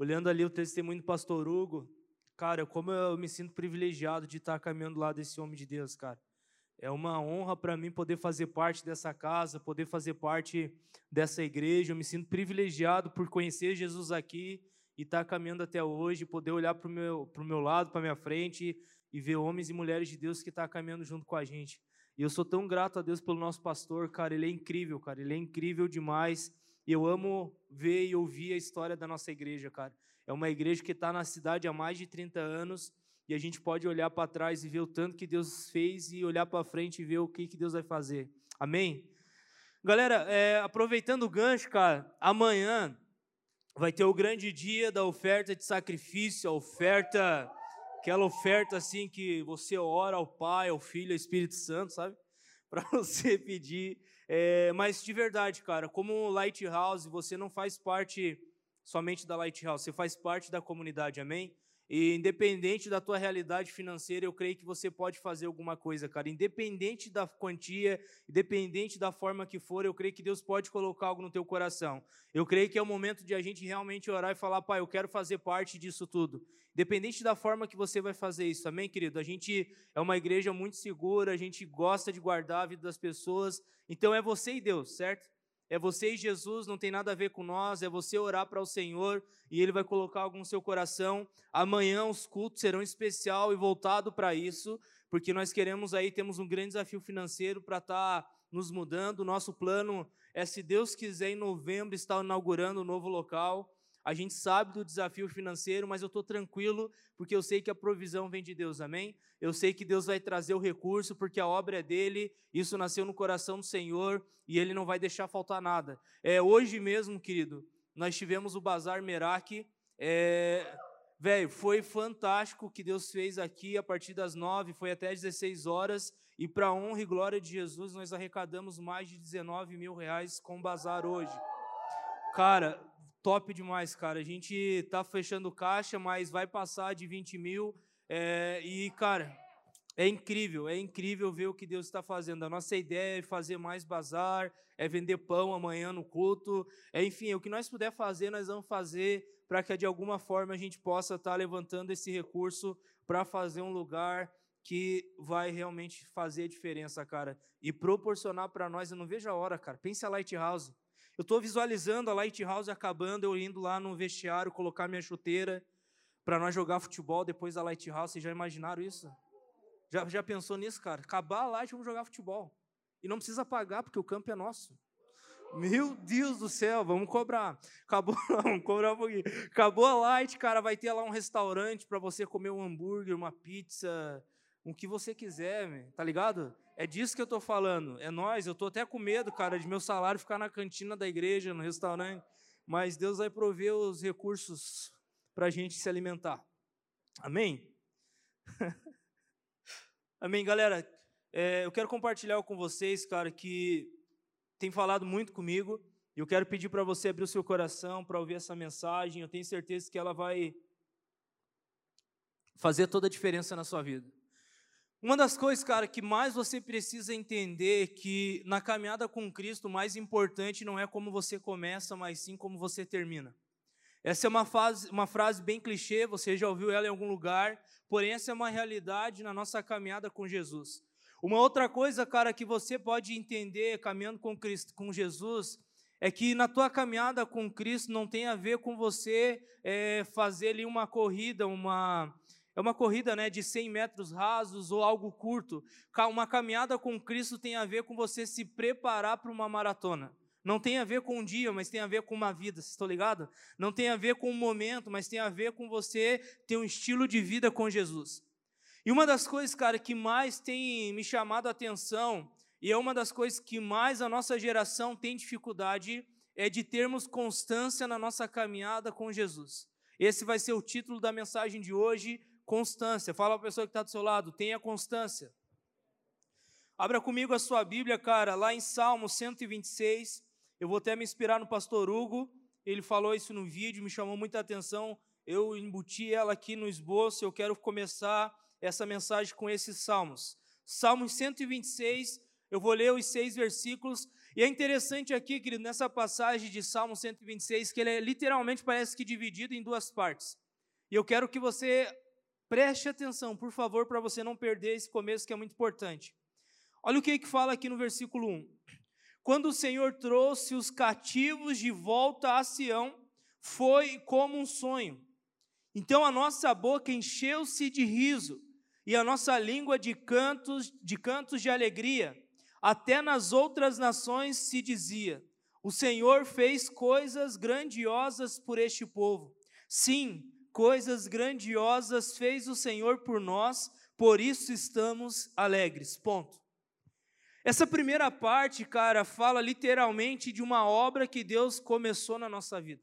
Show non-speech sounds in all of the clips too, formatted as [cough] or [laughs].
olhando ali o testemunho do pastor Hugo, cara, como eu me sinto privilegiado de estar caminhando lá desse homem de Deus, cara. É uma honra para mim poder fazer parte dessa casa, poder fazer parte dessa igreja. Eu me sinto privilegiado por conhecer Jesus aqui e estar caminhando até hoje, poder olhar para o meu, meu lado, para minha frente e ver homens e mulheres de Deus que estão tá caminhando junto com a gente. E eu sou tão grato a Deus pelo nosso pastor, cara. Ele é incrível, cara. Ele é incrível demais. E eu amo ver e ouvir a história da nossa igreja, cara. É uma igreja que está na cidade há mais de 30 anos e a gente pode olhar para trás e ver o tanto que Deus fez e olhar para frente e ver o que, que Deus vai fazer. Amém? Galera, é, aproveitando o gancho, cara, amanhã vai ter o grande dia da oferta de sacrifício, a oferta, aquela oferta assim que você ora ao Pai, ao Filho, ao Espírito Santo, sabe? [laughs] Para você pedir. É, mas de verdade, cara, como Lighthouse, você não faz parte somente da Lighthouse, você faz parte da comunidade, amém? E independente da tua realidade financeira, eu creio que você pode fazer alguma coisa, cara. Independente da quantia, independente da forma que for, eu creio que Deus pode colocar algo no teu coração. Eu creio que é o momento de a gente realmente orar e falar, Pai, eu quero fazer parte disso tudo. Independente da forma que você vai fazer isso, amém, querido? A gente é uma igreja muito segura, a gente gosta de guardar a vida das pessoas. Então é você e Deus, certo? É você e Jesus, não tem nada a ver com nós, é você orar para o Senhor e Ele vai colocar algo no seu coração. Amanhã os cultos serão especial e voltado para isso, porque nós queremos aí, temos um grande desafio financeiro para estar tá nos mudando. O nosso plano é, se Deus quiser, em novembro, estar inaugurando um novo local. A gente sabe do desafio financeiro, mas eu estou tranquilo, porque eu sei que a provisão vem de Deus, amém? Eu sei que Deus vai trazer o recurso, porque a obra é dele, isso nasceu no coração do Senhor, e ele não vai deixar faltar nada. É, hoje mesmo, querido, nós tivemos o Bazar Merak, é, velho, foi fantástico o que Deus fez aqui, a partir das nove, foi até 16 horas, e para honra e glória de Jesus, nós arrecadamos mais de 19 mil reais com o Bazar hoje. Cara, top demais, cara. A gente tá fechando caixa, mas vai passar de 20 mil. É, e, cara, é incrível, é incrível ver o que Deus está fazendo. A nossa ideia é fazer mais bazar, é vender pão amanhã no culto. É, enfim, o que nós puder fazer, nós vamos fazer para que de alguma forma a gente possa estar tá levantando esse recurso para fazer um lugar que vai realmente fazer a diferença, cara. E proporcionar para nós, eu não vejo a hora, cara. Pense a Lighthouse. Eu estou visualizando a Lighthouse acabando, eu indo lá no vestiário colocar minha chuteira para nós jogar futebol depois da Lighthouse. Vocês já imaginaram isso? Já, já pensou nisso, cara? Acabar a Light, vamos jogar futebol. E não precisa pagar, porque o campo é nosso. Meu Deus do céu, vamos cobrar. Acabou, [laughs] vamos cobrar um pouquinho. Acabou a Light, cara, vai ter lá um restaurante para você comer um hambúrguer, uma pizza, o que você quiser, tá ligado? É disso que eu estou falando. É nós. Eu estou até com medo, cara, de meu salário ficar na cantina da igreja, no restaurante. Mas Deus vai prover os recursos para a gente se alimentar. Amém? [laughs] Amém, galera. É, eu quero compartilhar com vocês, cara, que tem falado muito comigo. E eu quero pedir para você abrir o seu coração para ouvir essa mensagem. Eu tenho certeza que ela vai fazer toda a diferença na sua vida. Uma das coisas, cara, que mais você precisa entender que na caminhada com Cristo, o mais importante não é como você começa, mas sim como você termina. Essa é uma, fase, uma frase bem clichê, você já ouviu ela em algum lugar, porém essa é uma realidade na nossa caminhada com Jesus. Uma outra coisa, cara, que você pode entender caminhando com, Cristo, com Jesus, é que na tua caminhada com Cristo não tem a ver com você é, fazer ali uma corrida, uma, é uma corrida né, de 100 metros rasos ou algo curto. Uma caminhada com Cristo tem a ver com você se preparar para uma maratona. Não tem a ver com um dia, mas tem a ver com uma vida, vocês estão ligados? Não tem a ver com um momento, mas tem a ver com você ter um estilo de vida com Jesus. E uma das coisas, cara, que mais tem me chamado a atenção, e é uma das coisas que mais a nossa geração tem dificuldade, é de termos constância na nossa caminhada com Jesus. Esse vai ser o título da mensagem de hoje, Constância. Fala para a pessoa que está do seu lado, tenha constância. Abra comigo a sua Bíblia, cara, lá em Salmo 126. Eu vou até me inspirar no pastor Hugo. Ele falou isso no vídeo, me chamou muita atenção. Eu embuti ela aqui no esboço. Eu quero começar essa mensagem com esses salmos. Salmo 126, eu vou ler os seis versículos. E é interessante aqui, querido, nessa passagem de Salmo 126, que ele é, literalmente parece que dividido em duas partes. E eu quero que você preste atenção, por favor, para você não perder esse começo que é muito importante. Olha o que, que fala aqui no versículo 1. Quando o Senhor trouxe os cativos de volta a Sião, foi como um sonho. Então a nossa boca encheu-se de riso e a nossa língua de cantos, de cantos de alegria. Até nas outras nações se dizia: O Senhor fez coisas grandiosas por este povo. Sim, coisas grandiosas fez o Senhor por nós, por isso estamos alegres. Ponto. Essa primeira parte, cara, fala literalmente de uma obra que Deus começou na nossa vida.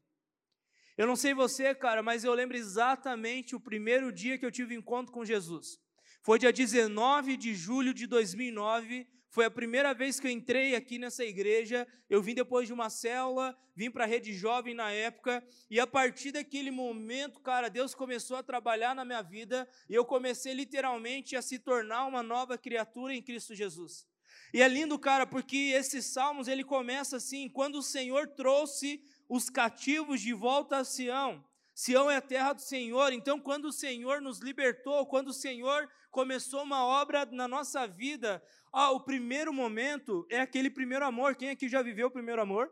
Eu não sei você, cara, mas eu lembro exatamente o primeiro dia que eu tive encontro com Jesus. Foi dia 19 de julho de 2009, foi a primeira vez que eu entrei aqui nessa igreja. Eu vim depois de uma célula, vim para a rede jovem na época, e a partir daquele momento, cara, Deus começou a trabalhar na minha vida e eu comecei literalmente a se tornar uma nova criatura em Cristo Jesus. E é lindo, cara, porque esses salmos ele começa assim: quando o Senhor trouxe os cativos de volta a Sião. Sião é a terra do Senhor, então quando o Senhor nos libertou, quando o Senhor começou uma obra na nossa vida, o primeiro momento é aquele primeiro amor. Quem aqui já viveu o primeiro amor?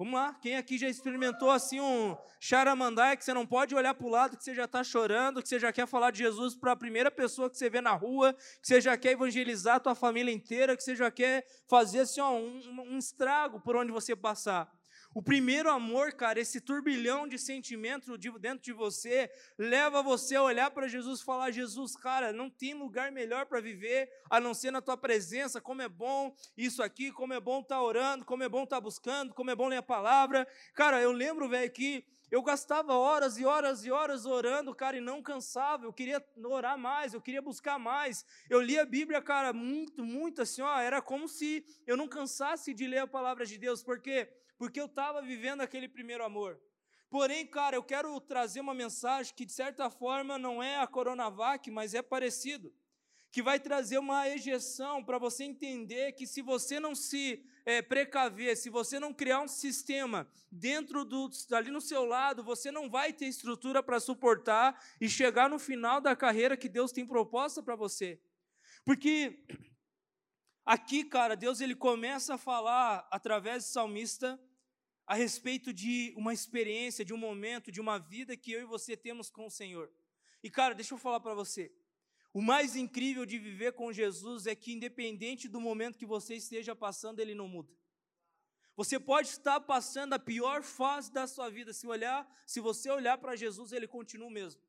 Vamos lá, quem aqui já experimentou assim um charamandai que você não pode olhar para o lado, que você já está chorando, que você já quer falar de Jesus para a primeira pessoa que você vê na rua, que você já quer evangelizar a tua família inteira, que você já quer fazer assim, ó, um, um estrago por onde você passar. O primeiro amor, cara, esse turbilhão de sentimentos dentro de você, leva você a olhar para Jesus e falar: Jesus, cara, não tem lugar melhor para viver a não ser na tua presença. Como é bom isso aqui, como é bom estar tá orando, como é bom estar tá buscando, como é bom ler a palavra. Cara, eu lembro, velho, que eu gastava horas e horas e horas orando, cara, e não cansava. Eu queria orar mais, eu queria buscar mais. Eu lia a Bíblia, cara, muito, muito assim, ó. Era como se eu não cansasse de ler a palavra de Deus, porque porque eu estava vivendo aquele primeiro amor. Porém, cara, eu quero trazer uma mensagem que, de certa forma, não é a Coronavac, mas é parecido. Que vai trazer uma ejeção para você entender que, se você não se é, precaver, se você não criar um sistema dentro do, ali no seu lado, você não vai ter estrutura para suportar e chegar no final da carreira que Deus tem proposta para você. Porque aqui, cara, Deus ele começa a falar através do salmista a respeito de uma experiência, de um momento, de uma vida que eu e você temos com o Senhor. E cara, deixa eu falar para você. O mais incrível de viver com Jesus é que, independente do momento que você esteja passando, ele não muda. Você pode estar passando a pior fase da sua vida. Se olhar, se você olhar para Jesus, ele continua o mesmo.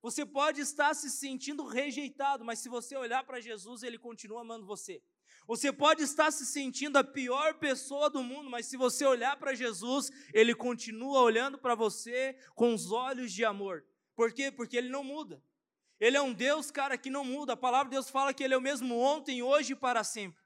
Você pode estar se sentindo rejeitado, mas se você olhar para Jesus, ele continua amando você. Você pode estar se sentindo a pior pessoa do mundo, mas se você olhar para Jesus, ele continua olhando para você com os olhos de amor. Por quê? Porque ele não muda. Ele é um Deus, cara, que não muda. A palavra de Deus fala que ele é o mesmo ontem, hoje e para sempre.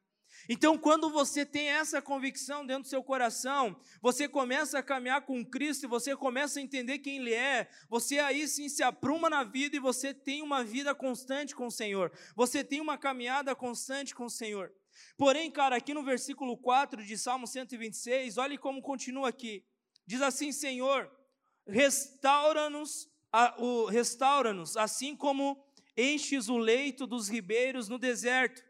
Então, quando você tem essa convicção dentro do seu coração, você começa a caminhar com Cristo você começa a entender quem Ele é, você aí sim se apruma na vida e você tem uma vida constante com o Senhor, você tem uma caminhada constante com o Senhor. Porém, cara, aqui no versículo 4 de Salmo 126, olhe como continua aqui. Diz assim: Senhor, restaura-nos, restaura-nos, assim como enches o leito dos ribeiros no deserto.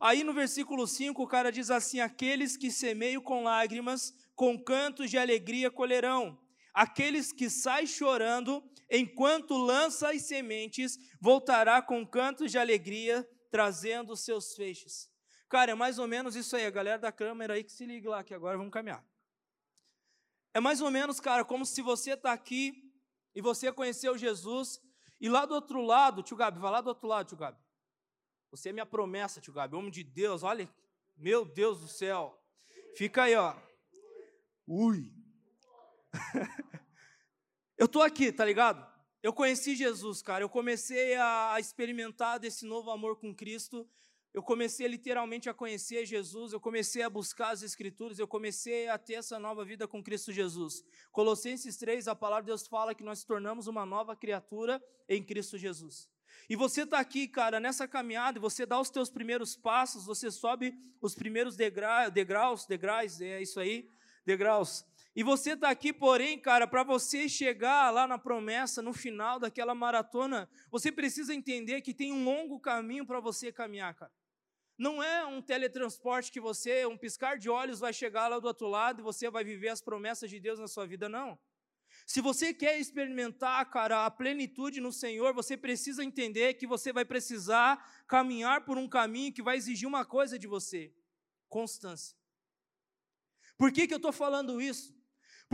Aí no versículo 5, o cara diz assim: Aqueles que semeiam com lágrimas, com cantos de alegria colherão. Aqueles que saem chorando, enquanto lança as sementes, voltará com cantos de alegria, trazendo seus feixes. Cara, é mais ou menos isso aí. A galera da câmera aí que se liga lá, que agora vamos caminhar. É mais ou menos, cara, como se você está aqui e você conheceu Jesus, e lá do outro lado, tio Gabi, vai lá do outro lado, tio Gabi. Você é minha promessa, tio Gabi, homem de Deus, olha, meu Deus do céu. Fica aí, ó. Ui. [laughs] eu tô aqui, tá ligado? Eu conheci Jesus, cara. Eu comecei a experimentar desse novo amor com Cristo eu comecei literalmente a conhecer Jesus, eu comecei a buscar as Escrituras, eu comecei a ter essa nova vida com Cristo Jesus. Colossenses 3, a palavra de Deus fala que nós tornamos uma nova criatura em Cristo Jesus. E você está aqui, cara, nessa caminhada, você dá os teus primeiros passos, você sobe os primeiros degra degraus, degraus, é isso aí, degraus. E você está aqui, porém, cara, para você chegar lá na promessa, no final daquela maratona, você precisa entender que tem um longo caminho para você caminhar, cara. Não é um teletransporte que você, um piscar de olhos, vai chegar lá do outro lado e você vai viver as promessas de Deus na sua vida, não. Se você quer experimentar, cara, a plenitude no Senhor, você precisa entender que você vai precisar caminhar por um caminho que vai exigir uma coisa de você: constância. Por que, que eu estou falando isso?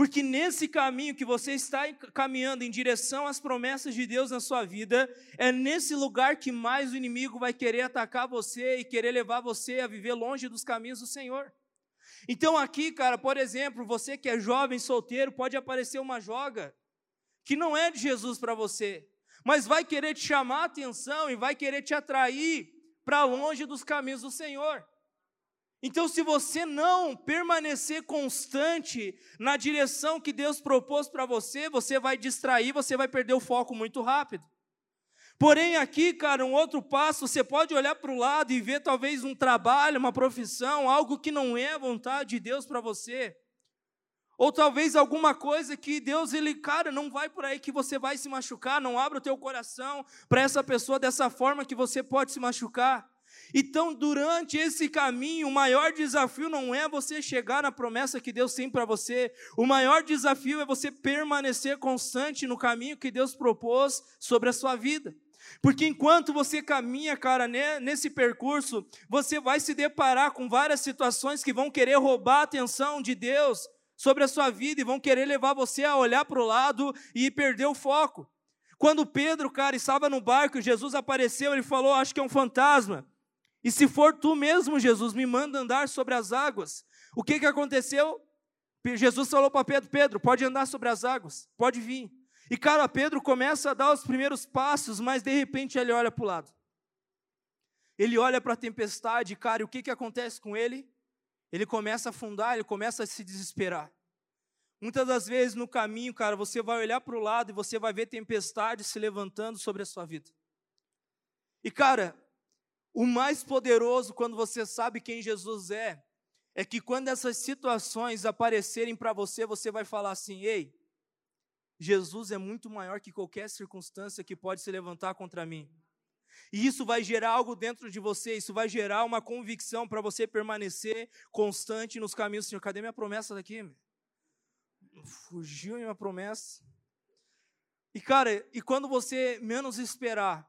Porque nesse caminho que você está caminhando em direção às promessas de Deus na sua vida, é nesse lugar que mais o inimigo vai querer atacar você e querer levar você a viver longe dos caminhos do Senhor. Então, aqui, cara, por exemplo, você que é jovem, solteiro, pode aparecer uma joga que não é de Jesus para você, mas vai querer te chamar a atenção e vai querer te atrair para longe dos caminhos do Senhor. Então, se você não permanecer constante na direção que Deus propôs para você, você vai distrair, você vai perder o foco muito rápido. Porém, aqui, cara, um outro passo, você pode olhar para o lado e ver talvez um trabalho, uma profissão, algo que não é a vontade de Deus para você. Ou talvez alguma coisa que Deus, ele, cara, não vai por aí que você vai se machucar, não abra o teu coração para essa pessoa dessa forma que você pode se machucar. Então, durante esse caminho, o maior desafio não é você chegar na promessa que Deus tem para você, o maior desafio é você permanecer constante no caminho que Deus propôs sobre a sua vida. Porque enquanto você caminha, cara, nesse percurso, você vai se deparar com várias situações que vão querer roubar a atenção de Deus sobre a sua vida e vão querer levar você a olhar para o lado e perder o foco. Quando Pedro, cara, estava no barco, Jesus apareceu, ele falou: Acho que é um fantasma. E se for tu mesmo, Jesus, me manda andar sobre as águas. O que, que aconteceu? Jesus falou para Pedro: Pedro, pode andar sobre as águas, pode vir. E, cara, Pedro começa a dar os primeiros passos, mas de repente ele olha para o lado. Ele olha para a tempestade, cara, e o que, que acontece com ele? Ele começa a afundar, ele começa a se desesperar. Muitas das vezes no caminho, cara, você vai olhar para o lado e você vai ver tempestade se levantando sobre a sua vida. E, cara, o mais poderoso quando você sabe quem Jesus é, é que quando essas situações aparecerem para você, você vai falar assim: ei, Jesus é muito maior que qualquer circunstância que pode se levantar contra mim. E isso vai gerar algo dentro de você, isso vai gerar uma convicção para você permanecer constante nos caminhos Senhor. Cadê minha promessa daqui? Fugiu minha promessa. E cara, e quando você menos esperar,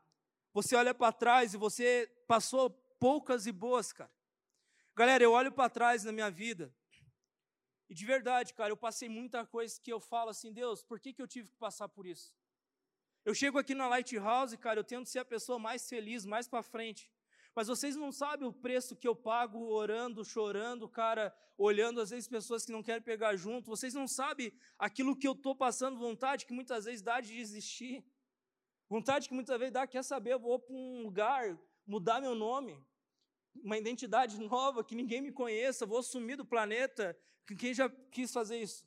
você olha para trás e você passou poucas e boas, cara. Galera, eu olho para trás na minha vida e de verdade, cara, eu passei muita coisa que eu falo assim, Deus, por que, que eu tive que passar por isso? Eu chego aqui na Lighthouse, cara, eu tento ser a pessoa mais feliz, mais para frente. Mas vocês não sabem o preço que eu pago orando, chorando, cara, olhando às vezes pessoas que não querem pegar junto. Vocês não sabem aquilo que eu estou passando, vontade que muitas vezes dá de desistir. Vontade que muitas vezes dá, quer saber, eu vou para um lugar, mudar meu nome, uma identidade nova, que ninguém me conheça, vou sumir do planeta, quem já quis fazer isso?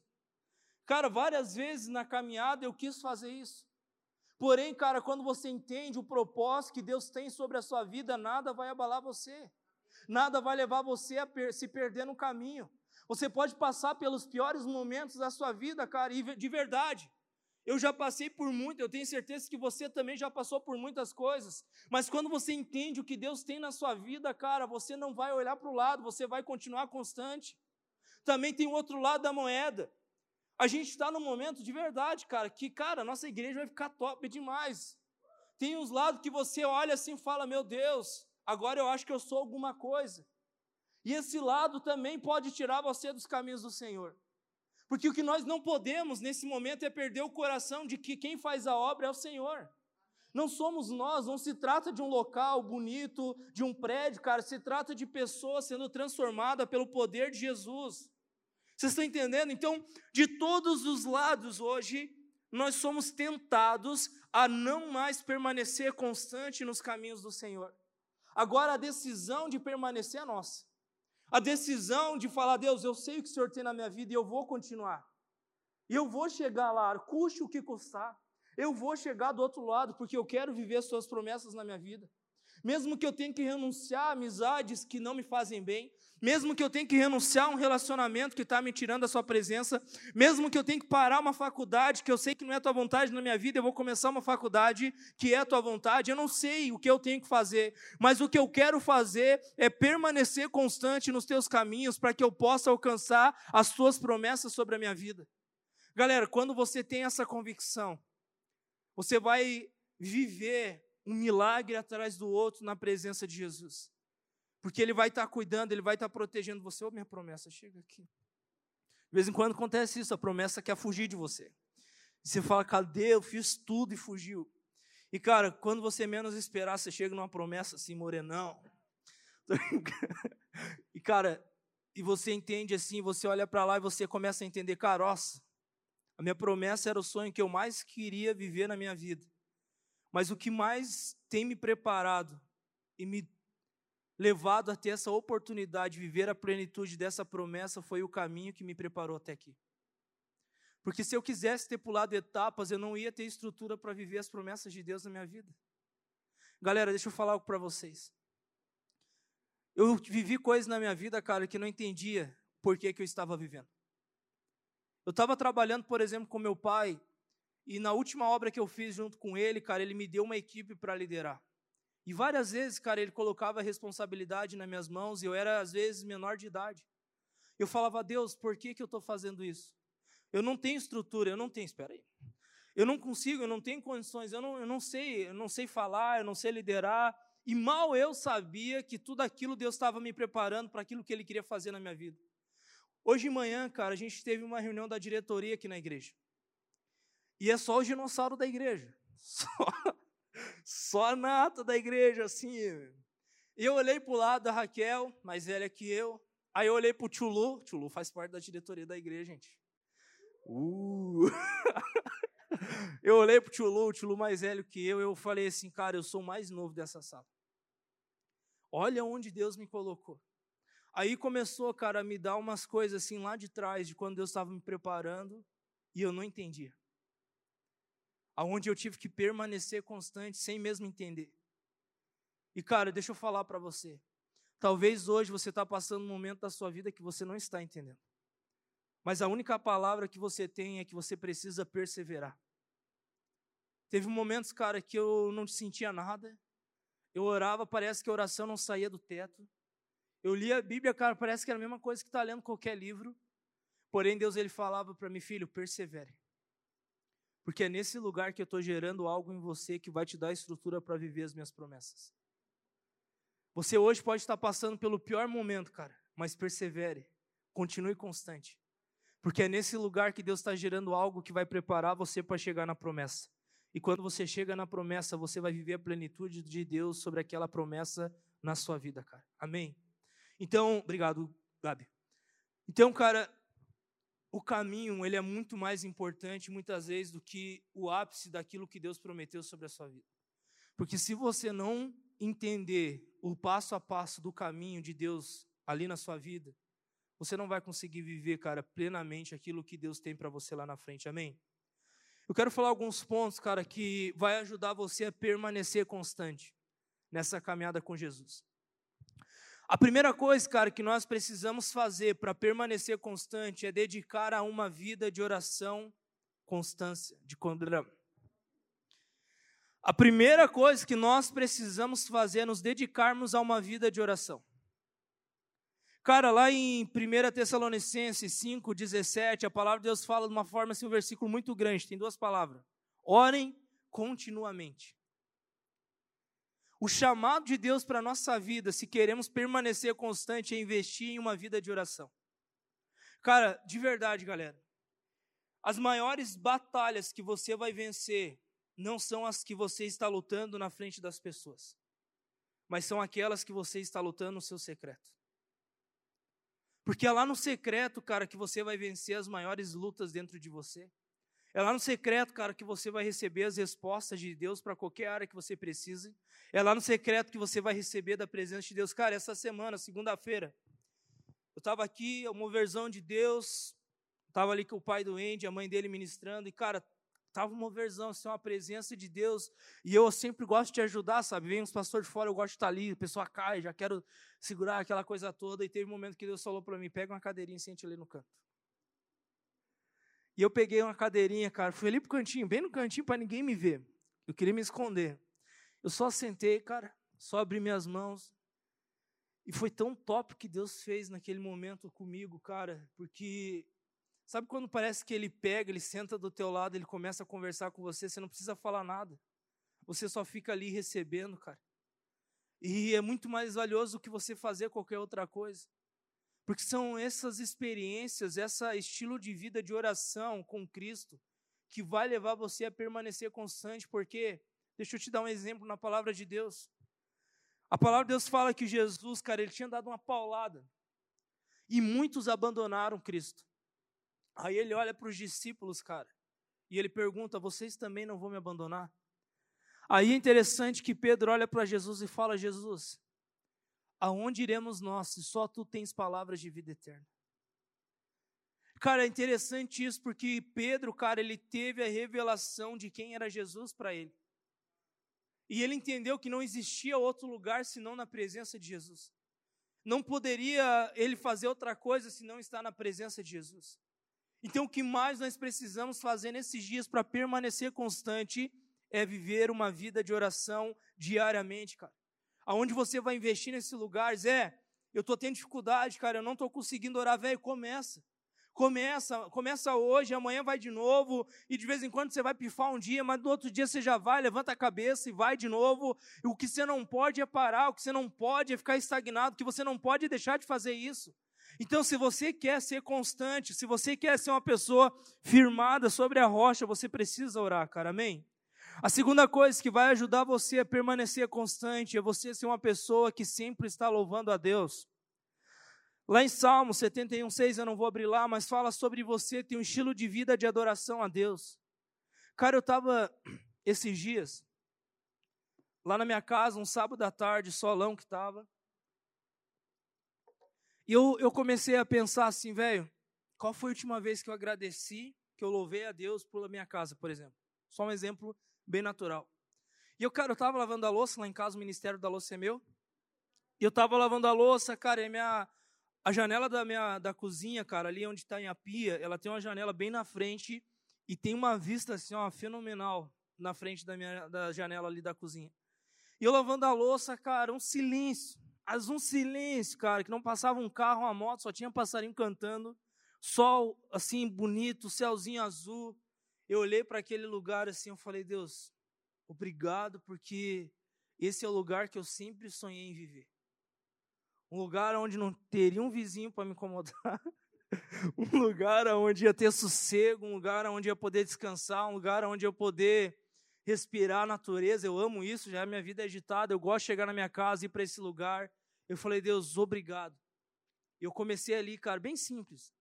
Cara, várias vezes na caminhada eu quis fazer isso. Porém, cara, quando você entende o propósito que Deus tem sobre a sua vida, nada vai abalar você. Nada vai levar você a se perder no caminho. Você pode passar pelos piores momentos da sua vida, cara, e de verdade. Eu já passei por muito, eu tenho certeza que você também já passou por muitas coisas. Mas quando você entende o que Deus tem na sua vida, cara, você não vai olhar para o lado, você vai continuar constante também tem o outro lado da moeda. A gente está num momento de verdade, cara, que, cara, nossa igreja vai ficar top demais. Tem uns lados que você olha assim e fala: Meu Deus, agora eu acho que eu sou alguma coisa. E esse lado também pode tirar você dos caminhos do Senhor. Porque o que nós não podemos nesse momento é perder o coração de que quem faz a obra é o Senhor. Não somos nós, não se trata de um local bonito, de um prédio, cara, se trata de pessoas sendo transformadas pelo poder de Jesus. Vocês estão entendendo? Então, de todos os lados hoje, nós somos tentados a não mais permanecer constante nos caminhos do Senhor. Agora a decisão de permanecer é nossa. A decisão de falar, Deus, eu sei o que o Senhor tem na minha vida e eu vou continuar. E eu vou chegar lá, custe o que custar. Eu vou chegar do outro lado porque eu quero viver as suas promessas na minha vida. Mesmo que eu tenha que renunciar a amizades que não me fazem bem, mesmo que eu tenha que renunciar a um relacionamento que está me tirando da sua presença, mesmo que eu tenha que parar uma faculdade que eu sei que não é a tua vontade na minha vida, eu vou começar uma faculdade que é a tua vontade, eu não sei o que eu tenho que fazer, mas o que eu quero fazer é permanecer constante nos teus caminhos para que eu possa alcançar as tuas promessas sobre a minha vida. Galera, quando você tem essa convicção, você vai viver um milagre atrás do outro na presença de Jesus. Porque Ele vai estar cuidando, Ele vai estar protegendo você. Ô, oh, minha promessa, chega aqui. De vez em quando acontece isso, a promessa quer fugir de você. Você fala, cadê? Eu fiz tudo e fugiu. E, cara, quando você menos esperar, você chega numa promessa assim, morenão. [laughs] e, cara, e você entende assim, você olha para lá e você começa a entender, caroça. A minha promessa era o sonho que eu mais queria viver na minha vida. Mas o que mais tem me preparado e me levado a ter essa oportunidade de viver a plenitude dessa promessa foi o caminho que me preparou até aqui. Porque se eu quisesse ter pulado etapas, eu não ia ter estrutura para viver as promessas de Deus na minha vida. Galera, deixa eu falar algo para vocês. Eu vivi coisas na minha vida, cara, que não entendia por que, que eu estava vivendo. Eu estava trabalhando, por exemplo, com meu pai, e na última obra que eu fiz junto com ele, cara, ele me deu uma equipe para liderar. E várias vezes, cara, ele colocava a responsabilidade nas minhas mãos e eu era, às vezes, menor de idade. Eu falava, Deus, por que, que eu estou fazendo isso? Eu não tenho estrutura, eu não tenho, espera aí. Eu não consigo, eu não tenho condições, eu não, eu não sei, eu não sei falar, eu não sei liderar. E mal eu sabia que tudo aquilo Deus estava me preparando para aquilo que Ele queria fazer na minha vida. Hoje de manhã, cara, a gente teve uma reunião da diretoria aqui na igreja. E é só o dinossauro da igreja. [laughs] Só, só a nata da igreja, assim. E eu olhei para o lado da Raquel, mais velha que eu. Aí eu olhei para o Tchulu. Faz parte da diretoria da igreja, gente. Uh. [laughs] eu olhei para o Tchulu, o Tchulu mais velho que eu. Eu falei assim, cara, eu sou o mais novo dessa sala. Olha onde Deus me colocou. Aí começou, cara, a me dar umas coisas assim lá de trás, de quando Deus estava me preparando, e eu não entendia. Aonde eu tive que permanecer constante sem mesmo entender. E, cara, deixa eu falar para você. Talvez hoje você está passando um momento da sua vida que você não está entendendo. Mas a única palavra que você tem é que você precisa perseverar. Teve momentos, cara, que eu não sentia nada. Eu orava, parece que a oração não saía do teto. Eu lia a Bíblia, cara, parece que era a mesma coisa que está lendo qualquer livro. Porém, Deus ele falava para mim, filho, persevere. Porque é nesse lugar que eu estou gerando algo em você que vai te dar estrutura para viver as minhas promessas. Você hoje pode estar passando pelo pior momento, cara, mas persevere, continue constante. Porque é nesse lugar que Deus está gerando algo que vai preparar você para chegar na promessa. E quando você chega na promessa, você vai viver a plenitude de Deus sobre aquela promessa na sua vida, cara. Amém? Então, obrigado, Gabi. Então, cara, o caminho, ele é muito mais importante muitas vezes do que o ápice daquilo que Deus prometeu sobre a sua vida. Porque se você não entender o passo a passo do caminho de Deus ali na sua vida, você não vai conseguir viver, cara, plenamente aquilo que Deus tem para você lá na frente. Amém? Eu quero falar alguns pontos, cara, que vai ajudar você a permanecer constante nessa caminhada com Jesus. A primeira coisa, cara, que nós precisamos fazer para permanecer constante é dedicar a uma vida de oração, constância, de A primeira coisa que nós precisamos fazer é nos dedicarmos a uma vida de oração. Cara, lá em 1 Tessalonicenses 5,17, a palavra de Deus fala de uma forma assim, um versículo muito grande, tem duas palavras. Orem continuamente. O chamado de Deus para a nossa vida, se queremos permanecer constante, é investir em uma vida de oração. Cara, de verdade, galera, as maiores batalhas que você vai vencer não são as que você está lutando na frente das pessoas, mas são aquelas que você está lutando no seu secreto. Porque é lá no secreto, cara, que você vai vencer as maiores lutas dentro de você. É lá no secreto, cara, que você vai receber as respostas de Deus para qualquer área que você precise. É lá no secreto que você vai receber da presença de Deus. Cara, essa semana, segunda-feira, eu estava aqui, uma versão de Deus, estava ali com o pai do Andy, a mãe dele ministrando, e, cara, tava uma versão, assim, uma presença de Deus. E eu sempre gosto de ajudar, sabe? Vem uns pastores de fora, eu gosto de estar ali, a pessoa cai, já quero segurar aquela coisa toda. E teve um momento que Deus falou para mim: pega uma cadeirinha e sente ali no canto. E eu peguei uma cadeirinha, cara, fui ali pro cantinho, bem no cantinho para ninguém me ver. Eu queria me esconder. Eu só sentei, cara, só abri minhas mãos. E foi tão top que Deus fez naquele momento comigo, cara, porque sabe quando parece que ele pega, ele senta do teu lado, ele começa a conversar com você, você não precisa falar nada. Você só fica ali recebendo, cara. E é muito mais valioso do que você fazer qualquer outra coisa. Porque são essas experiências, esse estilo de vida de oração com Cristo que vai levar você a permanecer constante, porque deixa eu te dar um exemplo na palavra de Deus. A palavra de Deus fala que Jesus, cara, ele tinha dado uma paulada. E muitos abandonaram Cristo. Aí ele olha para os discípulos, cara, e ele pergunta: "Vocês também não vão me abandonar?" Aí é interessante que Pedro olha para Jesus e fala: "Jesus, aonde iremos nós se só tu tens palavras de vida eterna? Cara, é interessante isso porque Pedro, cara, ele teve a revelação de quem era Jesus para ele. E ele entendeu que não existia outro lugar senão na presença de Jesus. Não poderia ele fazer outra coisa senão estar na presença de Jesus. Então, o que mais nós precisamos fazer nesses dias para permanecer constante é viver uma vida de oração diariamente, cara aonde você vai investir nesses lugares. É, eu estou tendo dificuldade, cara, eu não estou conseguindo orar, velho, começa. Começa, começa hoje, amanhã vai de novo, e de vez em quando você vai pifar um dia, mas no outro dia você já vai, levanta a cabeça e vai de novo. E o que você não pode é parar, o que você não pode é ficar estagnado, o que você não pode é deixar de fazer isso. Então, se você quer ser constante, se você quer ser uma pessoa firmada sobre a rocha, você precisa orar, cara, amém? A segunda coisa que vai ajudar você a permanecer constante é você ser uma pessoa que sempre está louvando a Deus. Lá em Salmo 71, 6, eu não vou abrir lá, mas fala sobre você ter um estilo de vida de adoração a Deus. Cara, eu estava [clears throat] esses dias, lá na minha casa, um sábado à tarde, solão que estava. E eu, eu comecei a pensar assim, velho, qual foi a última vez que eu agradeci, que eu louvei a Deus pela minha casa, por exemplo? Só um exemplo bem natural. E eu, cara, eu tava lavando a louça lá em casa, o ministério da louça é meu. E eu tava lavando a louça, cara, e minha, a janela da minha da cozinha, cara, ali onde está a pia, ela tem uma janela bem na frente e tem uma vista assim, ó, fenomenal na frente da minha da janela ali da cozinha. E eu lavando a louça, cara, um silêncio, mas um silêncio, cara, que não passava um carro, uma moto, só tinha passarinho cantando, sol assim bonito, céuzinho azul eu olhei para aquele lugar assim, eu falei, Deus, obrigado, porque esse é o lugar que eu sempre sonhei em viver. Um lugar onde não teria um vizinho para me incomodar. [laughs] um lugar onde ia ter sossego, um lugar onde ia poder descansar, um lugar onde eu poder respirar a natureza. Eu amo isso, já minha vida é agitada, eu gosto de chegar na minha casa e ir para esse lugar. Eu falei, Deus, obrigado. Eu comecei ali, cara, bem simples,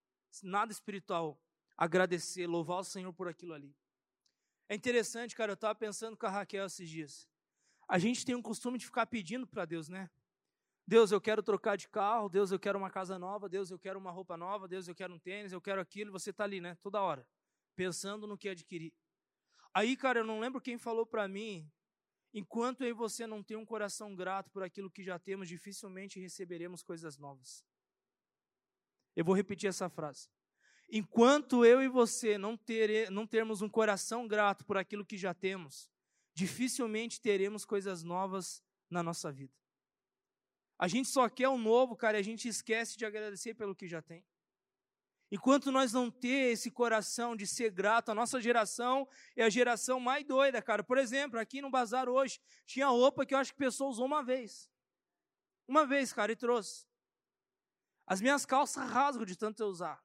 nada espiritual agradecer, louvar o Senhor por aquilo ali. É interessante, cara, eu estava pensando com a Raquel esses dias. A gente tem um costume de ficar pedindo para Deus, né? Deus, eu quero trocar de carro, Deus, eu quero uma casa nova, Deus, eu quero uma roupa nova, Deus, eu quero um tênis, eu quero aquilo, você está ali, né? Toda hora, pensando no que adquirir. Aí, cara, eu não lembro quem falou para mim, enquanto eu e você não tem um coração grato por aquilo que já temos, dificilmente receberemos coisas novas. Eu vou repetir essa frase. Enquanto eu e você não, ter, não termos um coração grato por aquilo que já temos, dificilmente teremos coisas novas na nossa vida. A gente só quer o novo, cara, e a gente esquece de agradecer pelo que já tem. Enquanto nós não ter esse coração de ser grato, a nossa geração é a geração mais doida, cara. Por exemplo, aqui no bazar hoje, tinha roupa que eu acho que a pessoa usou uma vez. Uma vez, cara, e trouxe. As minhas calças rasgam de tanto eu usar.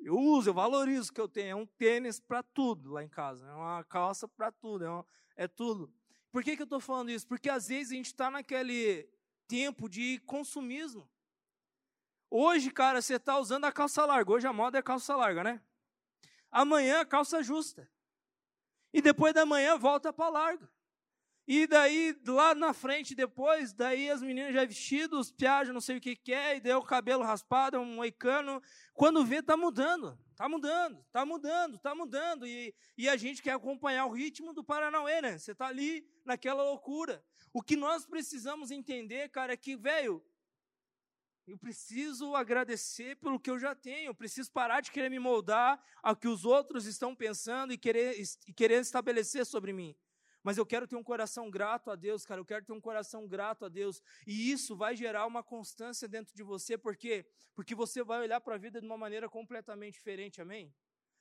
Eu uso, eu valorizo o que eu tenho. É um tênis para tudo lá em casa, é uma calça para tudo, é, uma, é, tudo. Por que, que eu estou falando isso? Porque às vezes a gente está naquele tempo de consumismo. Hoje, cara, você está usando a calça larga. Hoje a moda é calça larga, né? Amanhã calça justa. E depois da manhã volta para larga. E daí, lá na frente, depois, daí as meninas já vestidas, os piados, não sei o que, que é, e daí o cabelo raspado, um moicano. Quando vê, tá mudando. Tá mudando, tá mudando, tá mudando. E, e a gente quer acompanhar o ritmo do Paranauê, né? Você tá ali naquela loucura. O que nós precisamos entender, cara, é que, velho, eu preciso agradecer pelo que eu já tenho. Eu preciso parar de querer me moldar ao que os outros estão pensando e querer, e querer estabelecer sobre mim. Mas eu quero ter um coração grato a Deus, cara. Eu quero ter um coração grato a Deus. E isso vai gerar uma constância dentro de você. Por quê? Porque você vai olhar para a vida de uma maneira completamente diferente. Amém?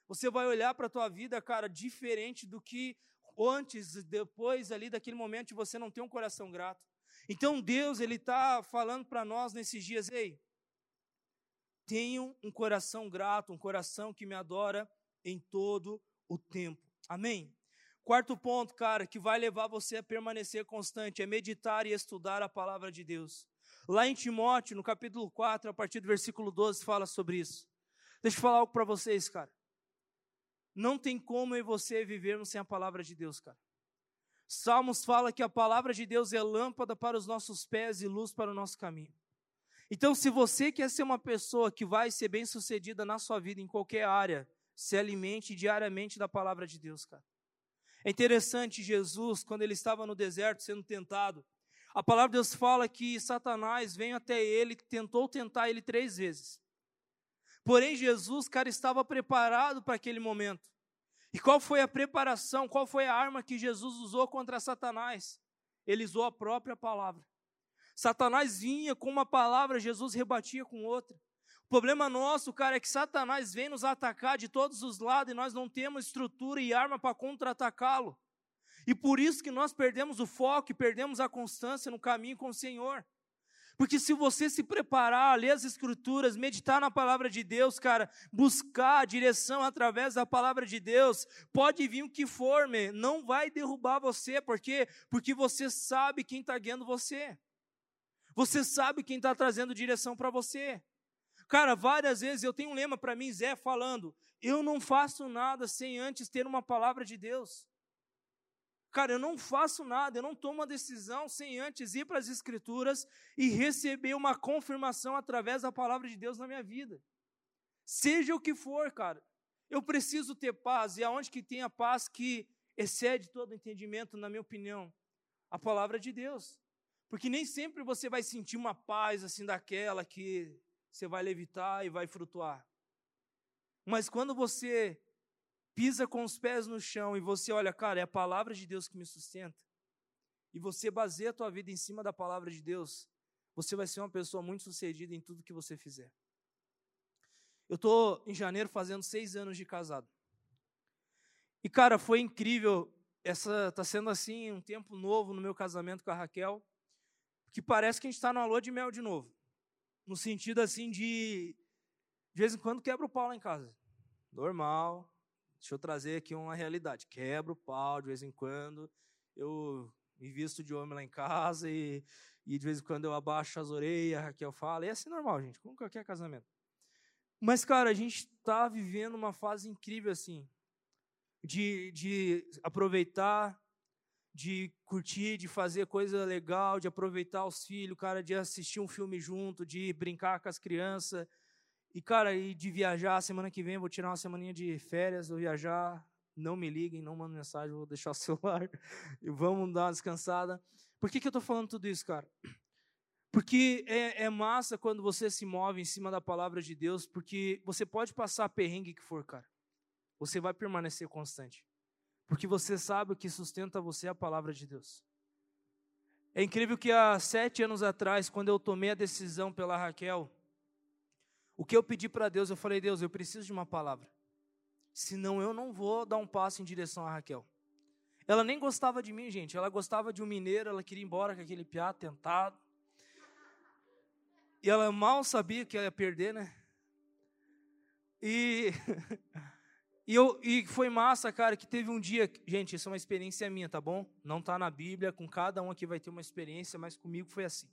Você vai olhar para a tua vida, cara, diferente do que antes, depois ali daquele momento você não ter um coração grato. Então Deus, Ele está falando para nós nesses dias, ei, tenham um coração grato, um coração que me adora em todo o tempo. Amém? Quarto ponto, cara, que vai levar você a permanecer constante, é meditar e estudar a palavra de Deus. Lá em Timóteo, no capítulo 4, a partir do versículo 12, fala sobre isso. Deixa eu falar algo para vocês, cara. Não tem como eu e você vivermos sem a palavra de Deus, cara. Salmos fala que a palavra de Deus é lâmpada para os nossos pés e luz para o nosso caminho. Então, se você quer ser uma pessoa que vai ser bem-sucedida na sua vida em qualquer área, se alimente diariamente da palavra de Deus, cara. É interessante Jesus, quando ele estava no deserto sendo tentado, a palavra de Deus fala que Satanás veio até ele, tentou tentar ele três vezes. Porém, Jesus, cara, estava preparado para aquele momento. E qual foi a preparação, qual foi a arma que Jesus usou contra Satanás? Ele usou a própria palavra. Satanás vinha com uma palavra, Jesus rebatia com outra. O problema nosso, cara, é que Satanás vem nos atacar de todos os lados e nós não temos estrutura e arma para contra-atacá-lo. E por isso que nós perdemos o foco e perdemos a constância no caminho com o Senhor. Porque se você se preparar, ler as escrituras, meditar na palavra de Deus, cara, buscar a direção através da palavra de Deus, pode vir o que for, não vai derrubar você, por quê? Porque você sabe quem está guiando você. Você sabe quem está trazendo direção para você. Cara, várias vezes eu tenho um lema para mim, Zé, falando: eu não faço nada sem antes ter uma palavra de Deus. Cara, eu não faço nada, eu não tomo uma decisão sem antes ir para as Escrituras e receber uma confirmação através da palavra de Deus na minha vida. Seja o que for, cara, eu preciso ter paz, e aonde que tem a paz que excede todo entendimento, na minha opinião? A palavra de Deus. Porque nem sempre você vai sentir uma paz assim daquela que você vai levitar e vai flutuar. Mas quando você pisa com os pés no chão e você olha, cara, é a palavra de Deus que me sustenta, e você baseia a tua vida em cima da palavra de Deus, você vai ser uma pessoa muito sucedida em tudo que você fizer. Eu estou em janeiro fazendo seis anos de casado. E, cara, foi incrível. Essa está sendo assim um tempo novo no meu casamento com a Raquel, que parece que a gente está numa lua de mel de novo. No sentido assim de de vez em quando quebra o pau lá em casa. Normal, Deixa eu trazer aqui uma realidade. Quebro o pau de vez em quando. Eu me visto de homem lá em casa e, e de vez em quando eu abaixo as orelhas, a Raquel fala. E é assim normal, gente, como qualquer casamento. Mas, cara, a gente está vivendo uma fase incrível assim. De, de aproveitar, de curtir, de fazer coisa legal, de aproveitar os filhos, cara, de assistir um filme junto, de brincar com as crianças e, cara, e de viajar, semana que vem vou tirar uma semaninha de férias, vou viajar. Não me liguem, não mandem mensagem, vou deixar o [laughs] celular e vamos dar uma descansada. Por que, que eu estou falando tudo isso, cara? Porque é, é, massa quando você se move em cima da palavra de Deus, porque você pode passar perrengue que for, cara. Você vai permanecer constante. Porque você sabe o que sustenta você é a palavra de Deus. É incrível que há sete anos atrás, quando eu tomei a decisão pela Raquel, o que eu pedi para Deus, eu falei, Deus, eu preciso de uma palavra. Senão eu não vou dar um passo em direção a Raquel. Ela nem gostava de mim, gente. Ela gostava de um mineiro, ela queria ir embora com aquele piá tentado. E ela mal sabia que ia perder, né? E, [laughs] e, eu, e foi massa, cara, que teve um dia. Gente, isso é uma experiência minha, tá bom? Não tá na Bíblia, com cada um aqui vai ter uma experiência, mas comigo foi assim.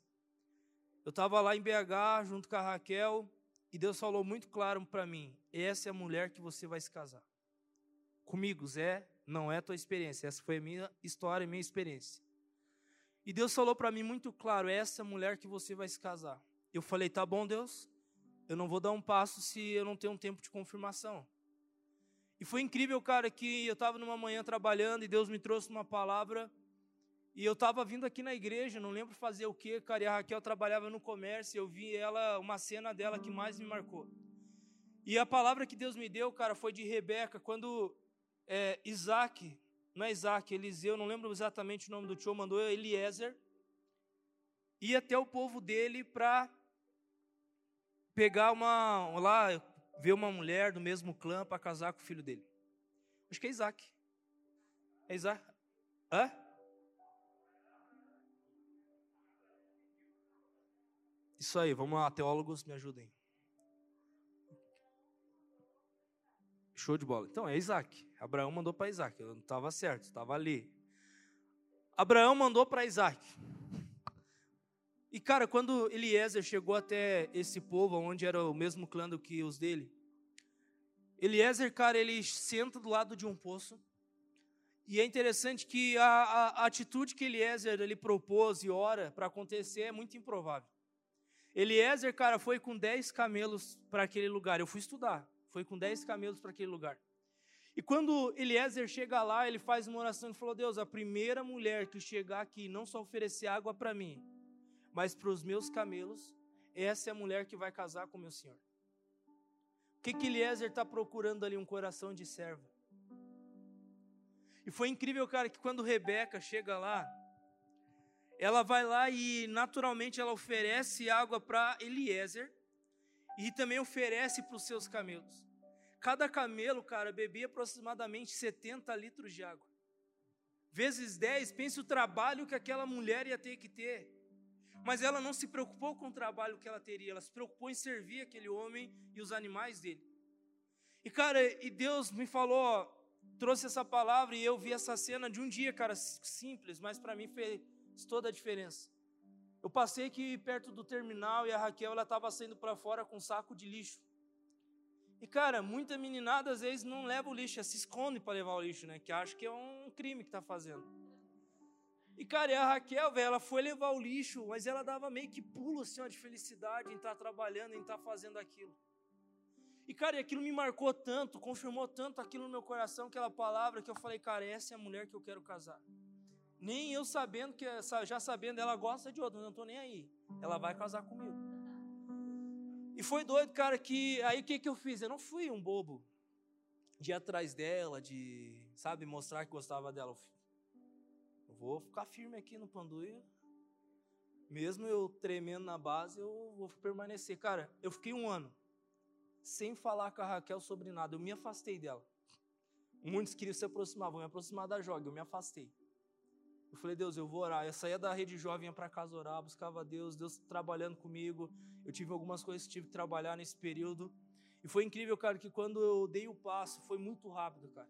Eu estava lá em BH, junto com a Raquel, e Deus falou muito claro para mim: essa é a mulher que você vai se casar. Comigo, Zé, não é tua experiência, essa foi a minha história, a minha experiência. E Deus falou para mim muito claro: essa é a mulher que você vai se casar. Eu falei: tá bom, Deus, eu não vou dar um passo se eu não tenho um tempo de confirmação. E foi incrível, cara, que eu estava numa manhã trabalhando e Deus me trouxe uma palavra. E eu estava vindo aqui na igreja, não lembro fazer o que, cara, e a Raquel trabalhava no comércio, eu vi ela, uma cena dela que mais me marcou. E a palavra que Deus me deu, cara, foi de Rebeca, quando é, Isaac, não é Isaac, Eliseu, não lembro exatamente o nome do tio, mandou Eliezer, ir até o povo dele para pegar uma, lá, ver uma mulher do mesmo clã para casar com o filho dele. Acho que é Isaac. É Isaac? Hã? Isso aí, vamos lá, teólogos, me ajudem. Show de bola. Então, é Isaac. Abraão mandou para Isaac. Eu não estava certo, estava ali. Abraão mandou para Isaac. E, cara, quando Eliezer chegou até esse povo, onde era o mesmo clã do que os dele, Eliezer, cara, ele senta do lado de um poço. E é interessante que a, a, a atitude que Eliezer ele propôs e ora para acontecer é muito improvável. Eliezer, cara, foi com 10 camelos para aquele lugar. Eu fui estudar foi com dez camelos para aquele lugar. E quando Eliezer chega lá, ele faz uma oração e falou: Deus, a primeira mulher que chegar aqui não só oferecer água para mim, mas para os meus camelos, essa é a mulher que vai casar com meu senhor. O que, que Eliezer está procurando ali? Um coração de serva. E foi incrível, cara, que quando Rebeca chega lá, ela vai lá e naturalmente ela oferece água para Eliezer e também oferece para os seus camelos. Cada camelo, cara, bebia aproximadamente 70 litros de água. Vezes 10, pense o trabalho que aquela mulher ia ter que ter. Mas ela não se preocupou com o trabalho que ela teria, ela se preocupou em servir aquele homem e os animais dele. E cara, e Deus me falou, trouxe essa palavra e eu vi essa cena de um dia, cara, simples, mas para mim fez toda a diferença. Eu passei aqui perto do terminal e a Raquel ela estava saindo para fora com um saco de lixo. E cara, muita meninada às vezes não leva o lixo, se esconde para levar o lixo, né? Que acha que é um crime que está fazendo. E cara, e a Raquel, velho, ela foi levar o lixo, mas ela dava meio que pulo assim, ó, de felicidade em estar tá trabalhando, em estar tá fazendo aquilo. E cara, e aquilo me marcou tanto, confirmou tanto aquilo no meu coração, aquela palavra que eu falei, cara, essa é a mulher que eu quero casar. Nem eu sabendo que já sabendo ela gosta de outro, não estou nem aí. Ela vai casar comigo. E foi doido, cara, que aí o que, que eu fiz? Eu não fui um bobo de ir atrás dela, de, sabe, mostrar que gostava dela. Vou ficar firme aqui no panduio. Mesmo eu tremendo na base, eu vou permanecer. Cara, eu fiquei um ano sem falar com a Raquel sobre nada. Eu me afastei dela. Muitos queriam se aproximar, vão me aproximar da joga. Eu me afastei. Eu falei, Deus, eu vou orar. Eu saía da rede jovem, ia para casa orar, buscava Deus, Deus trabalhando comigo. Eu tive algumas coisas que tive que trabalhar nesse período. E foi incrível, cara, que quando eu dei o passo, foi muito rápido, cara.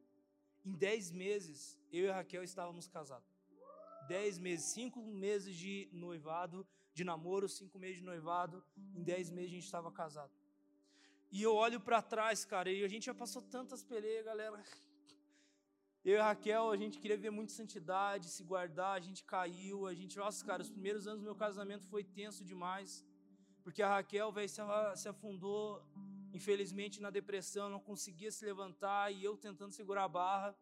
Em dez meses, eu e a Raquel estávamos casados. Dez meses, cinco meses de noivado, de namoro, cinco meses de noivado. Em dez meses a gente estava casado. E eu olho para trás, cara, e a gente já passou tantas peleias, galera. [laughs] Eu e a Raquel, a gente queria ver muito santidade, se guardar, a gente caiu, a gente, nossa, cara, os primeiros anos do meu casamento foi tenso demais, porque a Raquel, velho, se afundou, infelizmente, na depressão, não conseguia se levantar, e eu tentando segurar a barra,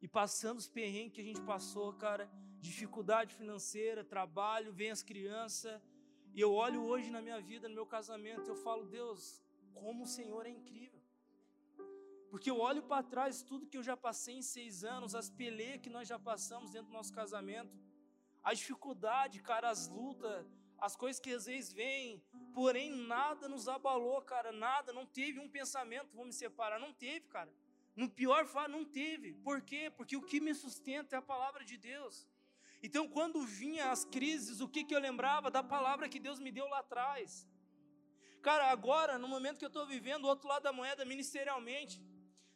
e passando os perrengues que a gente passou, cara, dificuldade financeira, trabalho, vem as crianças, e eu olho hoje na minha vida, no meu casamento, eu falo, Deus, como o Senhor é incrível. Porque eu olho para trás tudo que eu já passei em seis anos, as peleias que nós já passamos dentro do nosso casamento, a dificuldade, cara, as lutas, as coisas que às vezes vêm, porém nada nos abalou, cara, nada, não teve um pensamento, vou me separar, não teve, cara. No pior não teve. Por quê? Porque o que me sustenta é a palavra de Deus. Então, quando vinha as crises, o que, que eu lembrava? Da palavra que Deus me deu lá atrás. Cara, agora, no momento que eu estou vivendo, o outro lado da moeda, ministerialmente,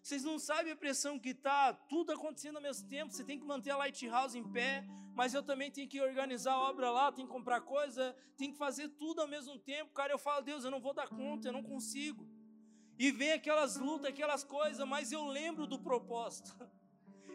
vocês não sabem a pressão que está, tudo acontecendo ao mesmo tempo. Você tem que manter a Lighthouse em pé, mas eu também tenho que organizar a obra lá, tenho que comprar coisa, tenho que fazer tudo ao mesmo tempo. Cara, eu falo, Deus, eu não vou dar conta, eu não consigo. E vem aquelas lutas, aquelas coisas, mas eu lembro do propósito. [laughs]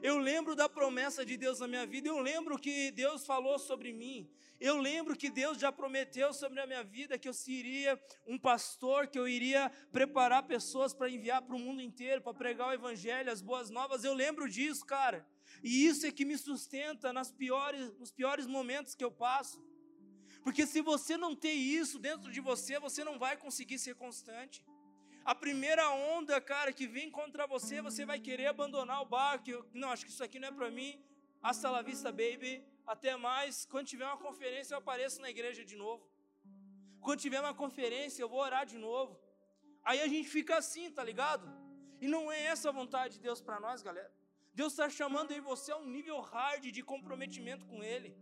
Eu lembro da promessa de Deus na minha vida, eu lembro que Deus falou sobre mim. Eu lembro que Deus já prometeu sobre a minha vida que eu seria um pastor, que eu iria preparar pessoas para enviar para o mundo inteiro, para pregar o evangelho, as boas novas. Eu lembro disso, cara. E isso é que me sustenta nas piores, nos piores momentos que eu passo. Porque se você não tem isso dentro de você, você não vai conseguir ser constante. A primeira onda, cara, que vem contra você, você vai querer abandonar o barco. Não, acho que isso aqui não é para mim. Hasta la vista, baby. Até mais. Quando tiver uma conferência, eu apareço na igreja de novo. Quando tiver uma conferência, eu vou orar de novo. Aí a gente fica assim, tá ligado? E não é essa a vontade de Deus para nós, galera. Deus está chamando aí você a um nível hard de comprometimento com Ele.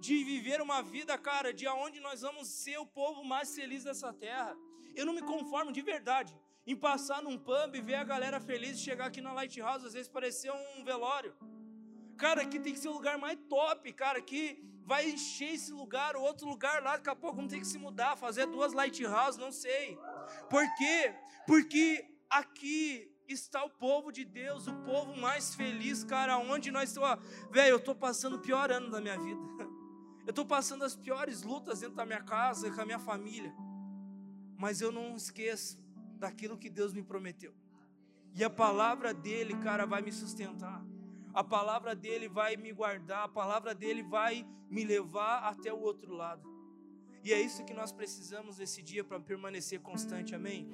De viver uma vida, cara, de aonde nós vamos ser o povo mais feliz dessa terra. Eu não me conformo de verdade em passar num pub e ver a galera feliz e chegar aqui na Lighthouse, às vezes parecer um velório. Cara, aqui tem que ser o lugar mais top, cara, que vai encher esse lugar, o outro lugar lá, daqui a pouco vamos ter que se mudar, fazer duas Lighthouse, não sei. Por quê? Porque aqui está o povo de Deus, o povo mais feliz, cara, onde nós estamos. Velho, eu estou passando o pior ano da minha vida. [laughs] Eu estou passando as piores lutas dentro da minha casa, com a minha família mas eu não esqueço daquilo que Deus me prometeu. E a palavra dele, cara, vai me sustentar. A palavra dele vai me guardar, a palavra dele vai me levar até o outro lado. E é isso que nós precisamos nesse dia para permanecer constante, amém?